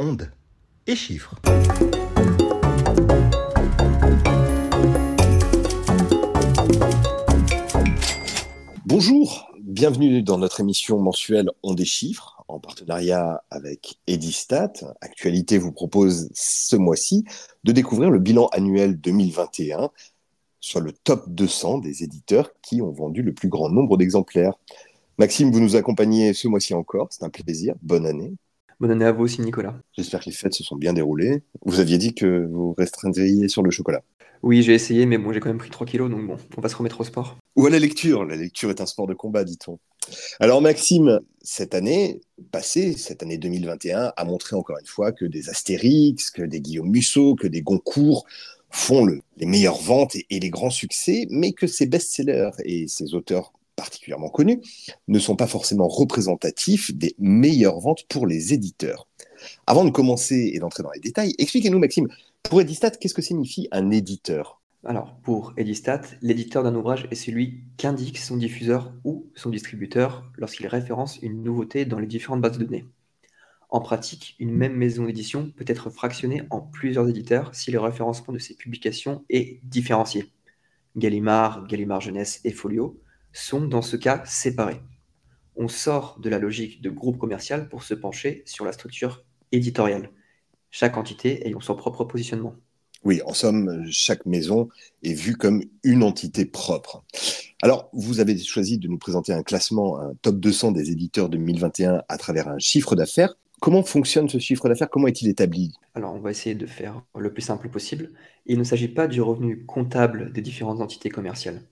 ondes et chiffres. Bonjour, bienvenue dans notre émission mensuelle On des chiffres en partenariat avec Edistat. Actualité vous propose ce mois-ci de découvrir le bilan annuel 2021 sur le top 200 des éditeurs qui ont vendu le plus grand nombre d'exemplaires. Maxime, vous nous accompagnez ce mois-ci encore, c'est un plaisir, bonne année. Bonne année à vous aussi, Nicolas. J'espère que les fêtes se sont bien déroulées. Vous aviez dit que vous restreindriez sur le chocolat. Oui, j'ai essayé, mais bon, j'ai quand même pris 3 kilos, donc bon, on va se remettre au sport. Ou à la lecture. La lecture est un sport de combat, dit-on. Alors, Maxime, cette année passée, cette année 2021, a montré encore une fois que des Astérix, que des Guillaume Musso, que des Goncourt font le, les meilleures ventes et, et les grands succès, mais que ces best-sellers et ces auteurs particulièrement connus, ne sont pas forcément représentatifs des meilleures ventes pour les éditeurs. Avant de commencer et d'entrer dans les détails, expliquez-nous, Maxime, pour Edistat, qu'est-ce que signifie un éditeur? Alors, pour Edistat, l'éditeur d'un ouvrage est celui qu'indique son diffuseur ou son distributeur lorsqu'il référence une nouveauté dans les différentes bases de données. En pratique, une même maison d'édition peut être fractionnée en plusieurs éditeurs si le référencement de ses publications est différencié. Gallimard, Gallimard Jeunesse et Folio sont dans ce cas séparés. On sort de la logique de groupe commercial pour se pencher sur la structure éditoriale, chaque entité ayant son propre positionnement. Oui, en somme, chaque maison est vue comme une entité propre. Alors, vous avez choisi de nous présenter un classement, un top 200 des éditeurs 2021 à travers un chiffre d'affaires. Comment fonctionne ce chiffre d'affaires? Comment est-il établi? Alors, on va essayer de faire le plus simple possible. Il ne s'agit pas du revenu comptable des différentes entités commerciales.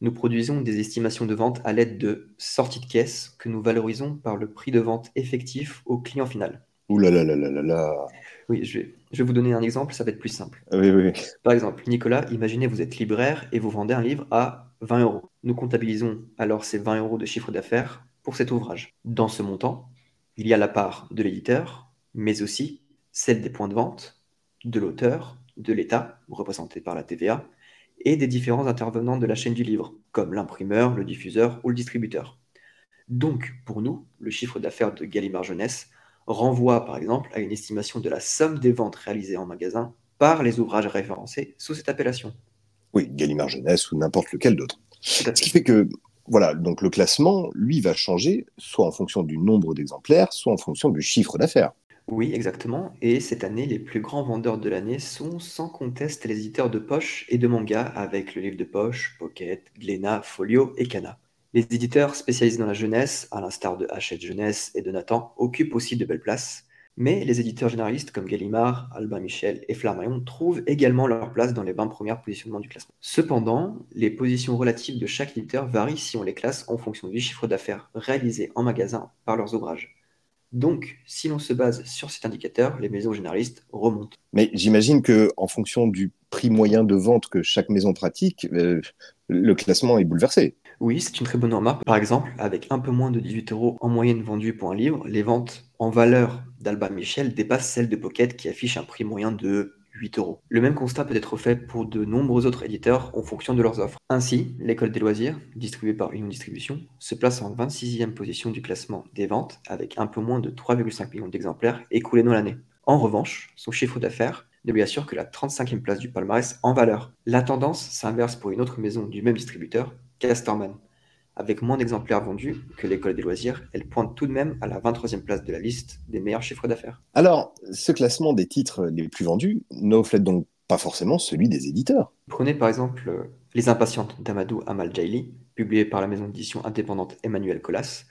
Nous produisons des estimations de vente à l'aide de sorties de caisse que nous valorisons par le prix de vente effectif au client final. Ouh là là là là là là Oui, je vais, je vais vous donner un exemple, ça va être plus simple. Oui, oui, oui. Par exemple, Nicolas, imaginez vous êtes libraire et vous vendez un livre à 20 euros. Nous comptabilisons alors ces 20 euros de chiffre d'affaires pour cet ouvrage. Dans ce montant, il y a la part de l'éditeur, mais aussi celle des points de vente, de l'auteur, de l'État, représenté par la TVA, et des différents intervenants de la chaîne du livre, comme l'imprimeur, le diffuseur ou le distributeur. Donc, pour nous, le chiffre d'affaires de Gallimard Jeunesse renvoie par exemple à une estimation de la somme des ventes réalisées en magasin par les ouvrages référencés sous cette appellation. Oui, Gallimard Jeunesse ou n'importe lequel d'autre. Ce qui fait que, voilà, donc le classement, lui, va changer soit en fonction du nombre d'exemplaires, soit en fonction du chiffre d'affaires. Oui, exactement. Et cette année, les plus grands vendeurs de l'année sont sans conteste les éditeurs de poche et de manga avec le livre de poche, Pocket, Glénat, Folio et Kana. Les éditeurs spécialisés dans la jeunesse, à l'instar de Hachette Jeunesse et de Nathan, occupent aussi de belles places. Mais les éditeurs généralistes comme Gallimard, Albin Michel et Flammarion trouvent également leur place dans les 20 premières positionnements du classement. Cependant, les positions relatives de chaque éditeur varient si on les classe en fonction du chiffre d'affaires réalisé en magasin par leurs ouvrages. Donc, si l'on se base sur cet indicateur, les maisons généralistes remontent. Mais j'imagine que en fonction du prix moyen de vente que chaque maison pratique, euh, le classement est bouleversé. Oui, c'est une très bonne remarque. Par exemple, avec un peu moins de 18 euros en moyenne vendus pour un livre, les ventes en valeur d'Alba Michel dépassent celles de Pocket qui affiche un prix moyen de 8 euros. Le même constat peut être fait pour de nombreux autres éditeurs en fonction de leurs offres. Ainsi, l'école des loisirs, distribuée par Union Distribution, se place en 26e position du classement des ventes avec un peu moins de 3,5 millions d'exemplaires écoulés dans l'année. En revanche, son chiffre d'affaires ne lui assure que la 35e place du palmarès en valeur. La tendance s'inverse pour une autre maison du même distributeur, Casterman. Avec moins d'exemplaires vendus que l'école des loisirs, elle pointe tout de même à la 23e place de la liste des meilleurs chiffres d'affaires. Alors, ce classement des titres les plus vendus ne reflète donc pas forcément celui des éditeurs. Prenez par exemple euh, Les Impatientes d'Amadou Amal Jaili, publié par la maison d'édition indépendante Emmanuel Colas,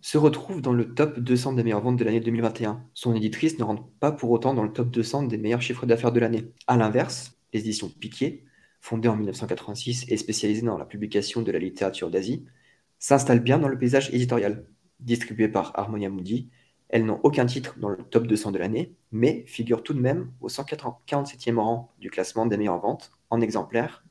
se retrouve dans le top 200 des meilleures ventes de l'année 2021. Son éditrice ne rentre pas pour autant dans le top 200 des meilleurs chiffres d'affaires de l'année. A l'inverse, les éditions Piquet, fondées en 1986 et spécialisées dans la publication de la littérature d'Asie, s'installe bien dans le paysage éditorial. Distribuée par Harmonia Mundi, elles n'ont aucun titre dans le top 200 de l'année, mais figurent tout de même au 147e rang du classement des meilleures ventes en exemplaires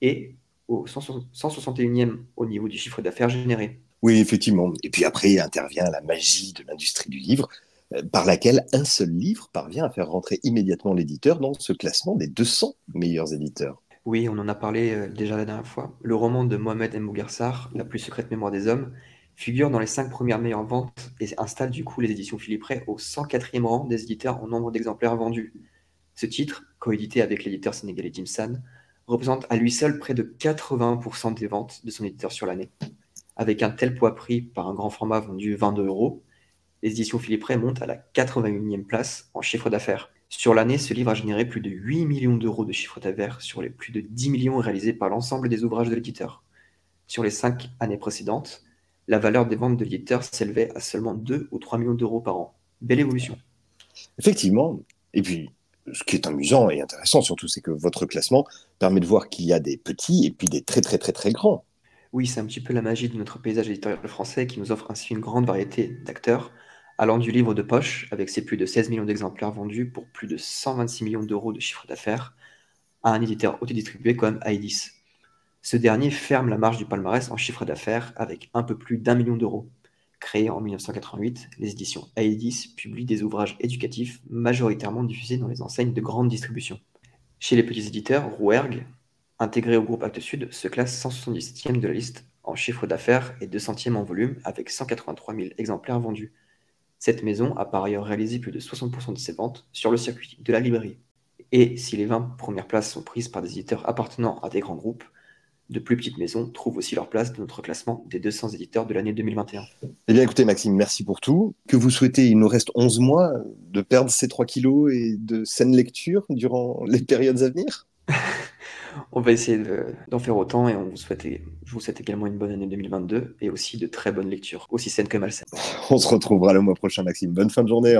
et au 161e au niveau du chiffre d'affaires généré. Oui, effectivement. Et puis après intervient la magie de l'industrie du livre, euh, par laquelle un seul livre parvient à faire rentrer immédiatement l'éditeur dans ce classement des 200 meilleurs éditeurs. Oui, on en a parlé euh, déjà la dernière fois. Le roman de Mohamed M. La plus secrète mémoire des hommes, figure dans les 5 premières meilleures ventes et installe du coup les éditions Philippe Ray au 104e rang des éditeurs en nombre d'exemplaires vendus. Ce titre, coédité avec l'éditeur sénégalais Jimsan, représente à lui seul près de 80% des ventes de son éditeur sur l'année. Avec un tel poids pris par un grand format vendu 22 euros, les éditions Philippe Ray montent à la 81e place en chiffre d'affaires. Sur l'année, ce livre a généré plus de 8 millions d'euros de chiffre d'affaires sur les plus de 10 millions réalisés par l'ensemble des ouvrages de l'éditeur. Sur les 5 années précédentes, la valeur des ventes de l'éditeur s'élevait à seulement 2 ou 3 millions d'euros par an. Belle évolution. Effectivement. Et puis, ce qui est amusant et intéressant surtout, c'est que votre classement permet de voir qu'il y a des petits et puis des très très très très grands. Oui, c'est un petit peu la magie de notre paysage éditorial français qui nous offre ainsi une grande variété d'acteurs, allant du livre de poche, avec ses plus de 16 millions d'exemplaires vendus pour plus de 126 millions d'euros de chiffre d'affaires, à un éditeur autodistribué comme Aedis. Ce dernier ferme la marge du palmarès en chiffre d'affaires avec un peu plus d'un million d'euros. Créé en 1988, les éditions Aedis publient des ouvrages éducatifs majoritairement diffusés dans les enseignes de grande distribution. Chez les petits éditeurs, Rouergue, intégré au groupe Actes Sud, se classe 177e de la liste en chiffre d'affaires et 200e en volume avec 183 000 exemplaires vendus. Cette maison a par ailleurs réalisé plus de 60% de ses ventes sur le circuit de la librairie. Et si les 20 premières places sont prises par des éditeurs appartenant à des grands groupes, de plus petites maisons trouvent aussi leur place dans notre classement des 200 éditeurs de l'année 2021. Eh bien écoutez Maxime, merci pour tout. Que vous souhaitez, il nous reste 11 mois de perdre ces 3 kilos et de saine lecture durant les périodes à venir? on va essayer d'en faire autant et on vous souhaite, je vous souhaite également une bonne année 2022 et aussi de très bonnes lectures, aussi saines que malsaines. On se retrouvera le mois prochain, Maxime. Bonne fin de journée.